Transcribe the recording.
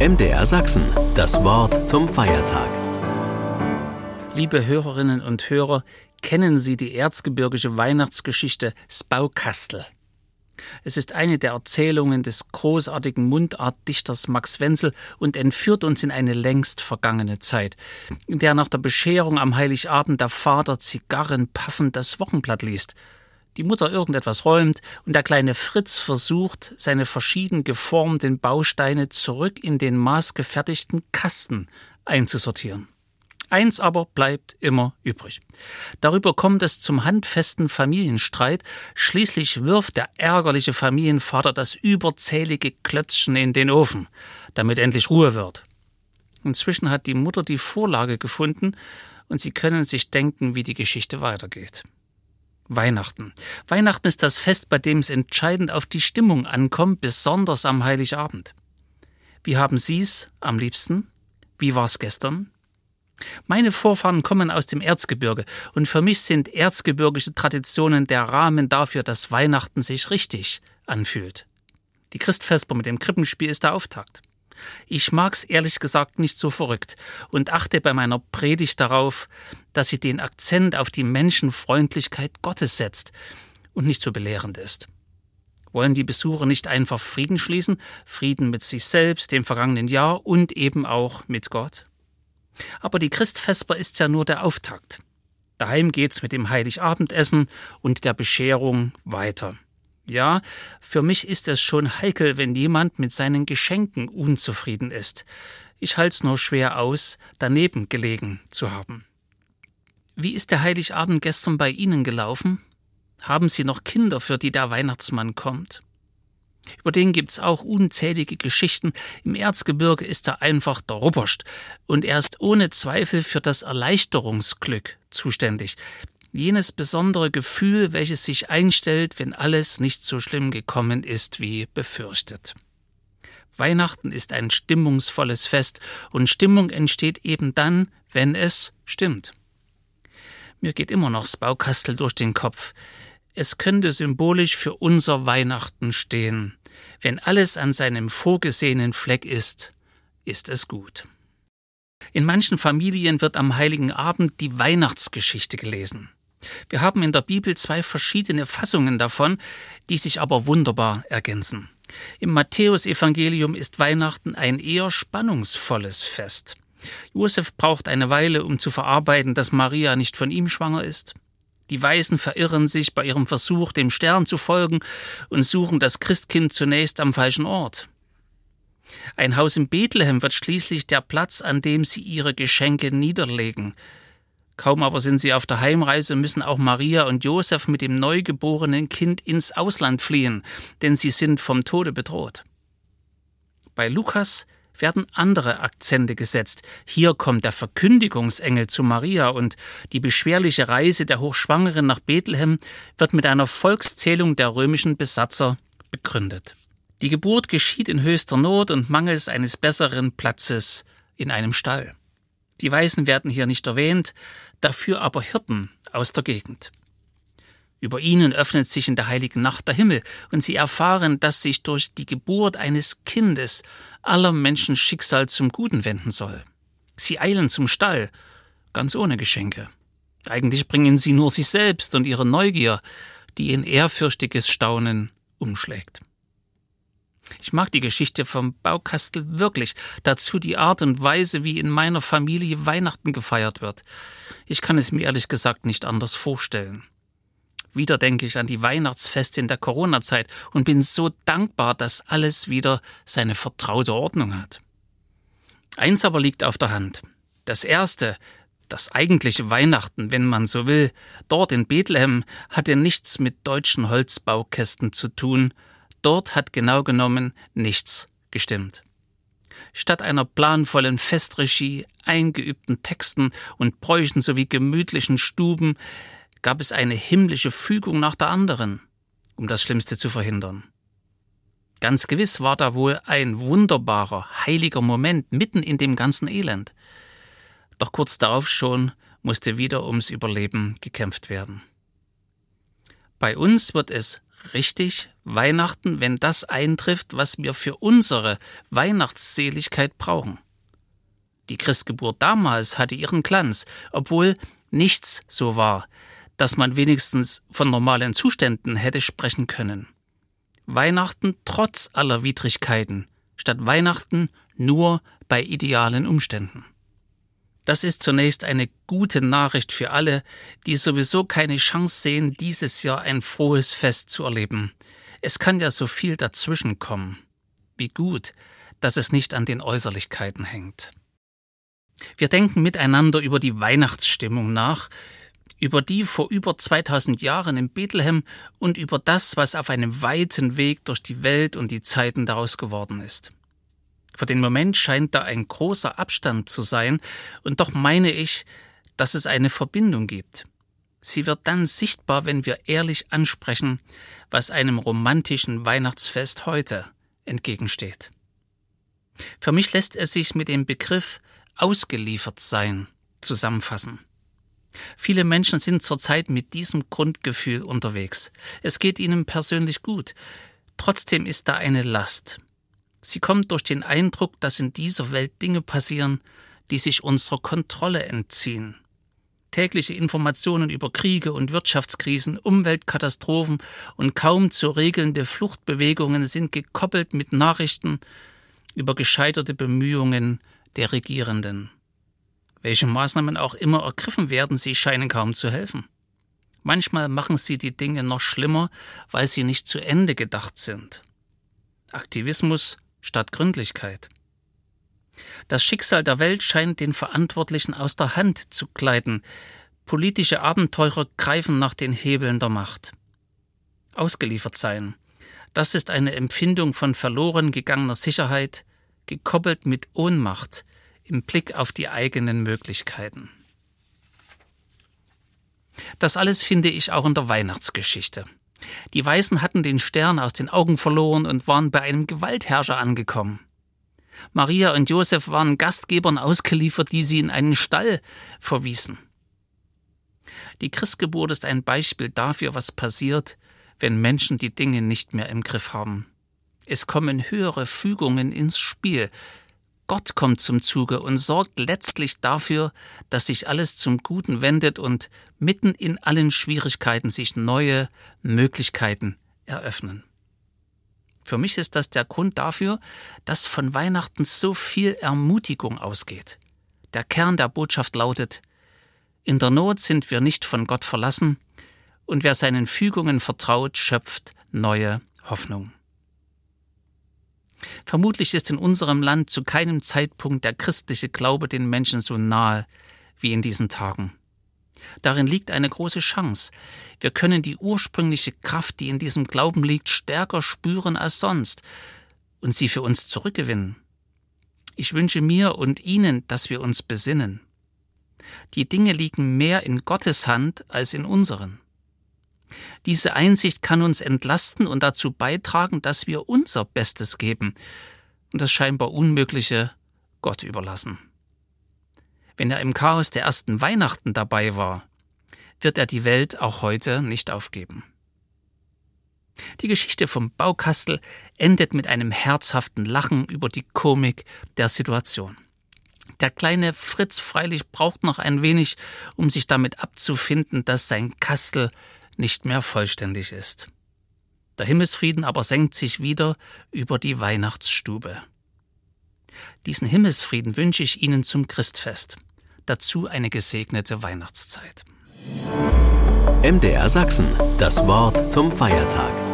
MDR Sachsen, das Wort zum Feiertag. Liebe Hörerinnen und Hörer, kennen Sie die erzgebirgische Weihnachtsgeschichte Spaukastel? Es ist eine der Erzählungen des großartigen Mundartdichters Max Wenzel und entführt uns in eine längst vergangene Zeit, in der nach der Bescherung am Heiligabend der Vater Zigarren paffend das Wochenblatt liest, die Mutter irgendetwas räumt und der kleine Fritz versucht, seine verschieden geformten Bausteine zurück in den maßgefertigten Kasten einzusortieren. Eins aber bleibt immer übrig. Darüber kommt es zum handfesten Familienstreit. Schließlich wirft der ärgerliche Familienvater das überzählige Klötzchen in den Ofen, damit endlich Ruhe wird. Inzwischen hat die Mutter die Vorlage gefunden und Sie können sich denken, wie die Geschichte weitergeht. Weihnachten. Weihnachten ist das Fest, bei dem es entscheidend auf die Stimmung ankommt, besonders am Heiligabend. Wie haben Sie es am liebsten? Wie war es gestern? Meine Vorfahren kommen aus dem Erzgebirge und für mich sind erzgebirgische Traditionen der Rahmen dafür, dass Weihnachten sich richtig anfühlt. Die Christfesper mit dem Krippenspiel ist der Auftakt. Ich mag's ehrlich gesagt nicht so verrückt und achte bei meiner Predigt darauf, dass sie den Akzent auf die Menschenfreundlichkeit Gottes setzt und nicht so belehrend ist. Wollen die Besucher nicht einfach Frieden schließen, Frieden mit sich selbst, dem vergangenen Jahr und eben auch mit Gott? Aber die Christfesper ist ja nur der Auftakt. Daheim geht's mit dem Heiligabendessen und der Bescherung weiter. Ja, für mich ist es schon heikel, wenn jemand mit seinen Geschenken unzufrieden ist. Ich halt's nur schwer aus, daneben gelegen zu haben. Wie ist der Heiligabend gestern bei Ihnen gelaufen? Haben Sie noch Kinder, für die der Weihnachtsmann kommt? Über den gibt's auch unzählige Geschichten. Im Erzgebirge ist er einfach der Rupperst und er ist ohne Zweifel für das Erleichterungsglück zuständig. Jenes besondere Gefühl, welches sich einstellt, wenn alles nicht so schlimm gekommen ist wie befürchtet. Weihnachten ist ein stimmungsvolles Fest und Stimmung entsteht eben dann, wenn es stimmt. Mir geht immer noch das Baukastel durch den Kopf. Es könnte symbolisch für unser Weihnachten stehen. Wenn alles an seinem vorgesehenen Fleck ist, ist es gut. In manchen Familien wird am heiligen Abend die Weihnachtsgeschichte gelesen. Wir haben in der Bibel zwei verschiedene Fassungen davon, die sich aber wunderbar ergänzen. Im Matthäusevangelium ist Weihnachten ein eher spannungsvolles Fest. Josef braucht eine Weile, um zu verarbeiten, dass Maria nicht von ihm schwanger ist. Die Weisen verirren sich bei ihrem Versuch, dem Stern zu folgen und suchen das Christkind zunächst am falschen Ort. Ein Haus in Bethlehem wird schließlich der Platz, an dem sie ihre Geschenke niederlegen. Kaum aber sind sie auf der Heimreise, müssen auch Maria und Josef mit dem neugeborenen Kind ins Ausland fliehen, denn sie sind vom Tode bedroht. Bei Lukas werden andere Akzente gesetzt. Hier kommt der Verkündigungsengel zu Maria und die beschwerliche Reise der Hochschwangeren nach Bethlehem wird mit einer Volkszählung der römischen Besatzer begründet. Die Geburt geschieht in höchster Not und mangels eines besseren Platzes in einem Stall. Die Weisen werden hier nicht erwähnt, dafür aber Hirten aus der Gegend. Über ihnen öffnet sich in der heiligen Nacht der Himmel, und sie erfahren, dass sich durch die Geburt eines Kindes aller Menschen Schicksal zum Guten wenden soll. Sie eilen zum Stall, ganz ohne Geschenke. Eigentlich bringen sie nur sich selbst und ihre Neugier, die in ehrfürchtiges Staunen umschlägt. Ich mag die Geschichte vom Baukastel wirklich, dazu die Art und Weise, wie in meiner Familie Weihnachten gefeiert wird. Ich kann es mir ehrlich gesagt nicht anders vorstellen. Wieder denke ich an die Weihnachtsfeste in der Corona-Zeit und bin so dankbar, dass alles wieder seine vertraute Ordnung hat. Eins aber liegt auf der Hand. Das erste, das eigentliche Weihnachten, wenn man so will, dort in Bethlehem, hatte nichts mit deutschen Holzbaukästen zu tun. Dort hat genau genommen nichts gestimmt. Statt einer planvollen Festregie, eingeübten Texten und Bräuchen sowie gemütlichen Stuben gab es eine himmlische Fügung nach der anderen, um das Schlimmste zu verhindern. Ganz gewiss war da wohl ein wunderbarer, heiliger Moment mitten in dem ganzen Elend. Doch kurz darauf schon musste wieder ums Überleben gekämpft werden. Bei uns wird es Richtig, Weihnachten, wenn das eintrifft, was wir für unsere Weihnachtsseligkeit brauchen. Die Christgeburt damals hatte ihren Glanz, obwohl nichts so war, dass man wenigstens von normalen Zuständen hätte sprechen können. Weihnachten trotz aller Widrigkeiten, statt Weihnachten nur bei idealen Umständen. Das ist zunächst eine gute Nachricht für alle, die sowieso keine Chance sehen, dieses Jahr ein frohes Fest zu erleben. Es kann ja so viel dazwischenkommen. Wie gut, dass es nicht an den Äußerlichkeiten hängt. Wir denken miteinander über die Weihnachtsstimmung nach, über die vor über 2000 Jahren in Bethlehem und über das, was auf einem weiten Weg durch die Welt und die Zeiten daraus geworden ist. Für den Moment scheint da ein großer Abstand zu sein, und doch meine ich, dass es eine Verbindung gibt. Sie wird dann sichtbar, wenn wir ehrlich ansprechen, was einem romantischen Weihnachtsfest heute entgegensteht. Für mich lässt es sich mit dem Begriff ausgeliefert sein zusammenfassen. Viele Menschen sind zurzeit mit diesem Grundgefühl unterwegs. Es geht ihnen persönlich gut. Trotzdem ist da eine Last. Sie kommt durch den Eindruck, dass in dieser Welt Dinge passieren, die sich unserer Kontrolle entziehen. Tägliche Informationen über Kriege und Wirtschaftskrisen, Umweltkatastrophen und kaum zu regelnde Fluchtbewegungen sind gekoppelt mit Nachrichten über gescheiterte Bemühungen der Regierenden. Welche Maßnahmen auch immer ergriffen werden, sie scheinen kaum zu helfen. Manchmal machen sie die Dinge noch schlimmer, weil sie nicht zu Ende gedacht sind. Aktivismus statt Gründlichkeit. Das Schicksal der Welt scheint den Verantwortlichen aus der Hand zu gleiten. Politische Abenteurer greifen nach den Hebeln der Macht. Ausgeliefert sein. Das ist eine Empfindung von verloren gegangener Sicherheit, gekoppelt mit Ohnmacht im Blick auf die eigenen Möglichkeiten. Das alles finde ich auch in der Weihnachtsgeschichte. Die Weißen hatten den Stern aus den Augen verloren und waren bei einem Gewaltherrscher angekommen. Maria und Josef waren Gastgebern ausgeliefert, die sie in einen Stall verwiesen. Die Christgeburt ist ein Beispiel dafür, was passiert, wenn Menschen die Dinge nicht mehr im Griff haben. Es kommen höhere Fügungen ins Spiel. Gott kommt zum Zuge und sorgt letztlich dafür, dass sich alles zum Guten wendet und mitten in allen Schwierigkeiten sich neue Möglichkeiten eröffnen. Für mich ist das der Grund dafür, dass von Weihnachten so viel Ermutigung ausgeht. Der Kern der Botschaft lautet In der Not sind wir nicht von Gott verlassen, und wer seinen Fügungen vertraut, schöpft neue Hoffnung. Vermutlich ist in unserem Land zu keinem Zeitpunkt der christliche Glaube den Menschen so nahe wie in diesen Tagen. Darin liegt eine große Chance. Wir können die ursprüngliche Kraft, die in diesem Glauben liegt, stärker spüren als sonst und sie für uns zurückgewinnen. Ich wünsche mir und Ihnen, dass wir uns besinnen. Die Dinge liegen mehr in Gottes Hand als in unseren. Diese Einsicht kann uns entlasten und dazu beitragen, dass wir unser Bestes geben und das scheinbar Unmögliche Gott überlassen. Wenn er im Chaos der ersten Weihnachten dabei war, wird er die Welt auch heute nicht aufgeben. Die Geschichte vom Baukastel endet mit einem herzhaften Lachen über die Komik der Situation. Der kleine Fritz freilich braucht noch ein wenig, um sich damit abzufinden, dass sein Kastel nicht mehr vollständig ist. Der Himmelsfrieden aber senkt sich wieder über die Weihnachtsstube. Diesen Himmelsfrieden wünsche ich Ihnen zum Christfest. Dazu eine gesegnete Weihnachtszeit. MDR Sachsen, das Wort zum Feiertag.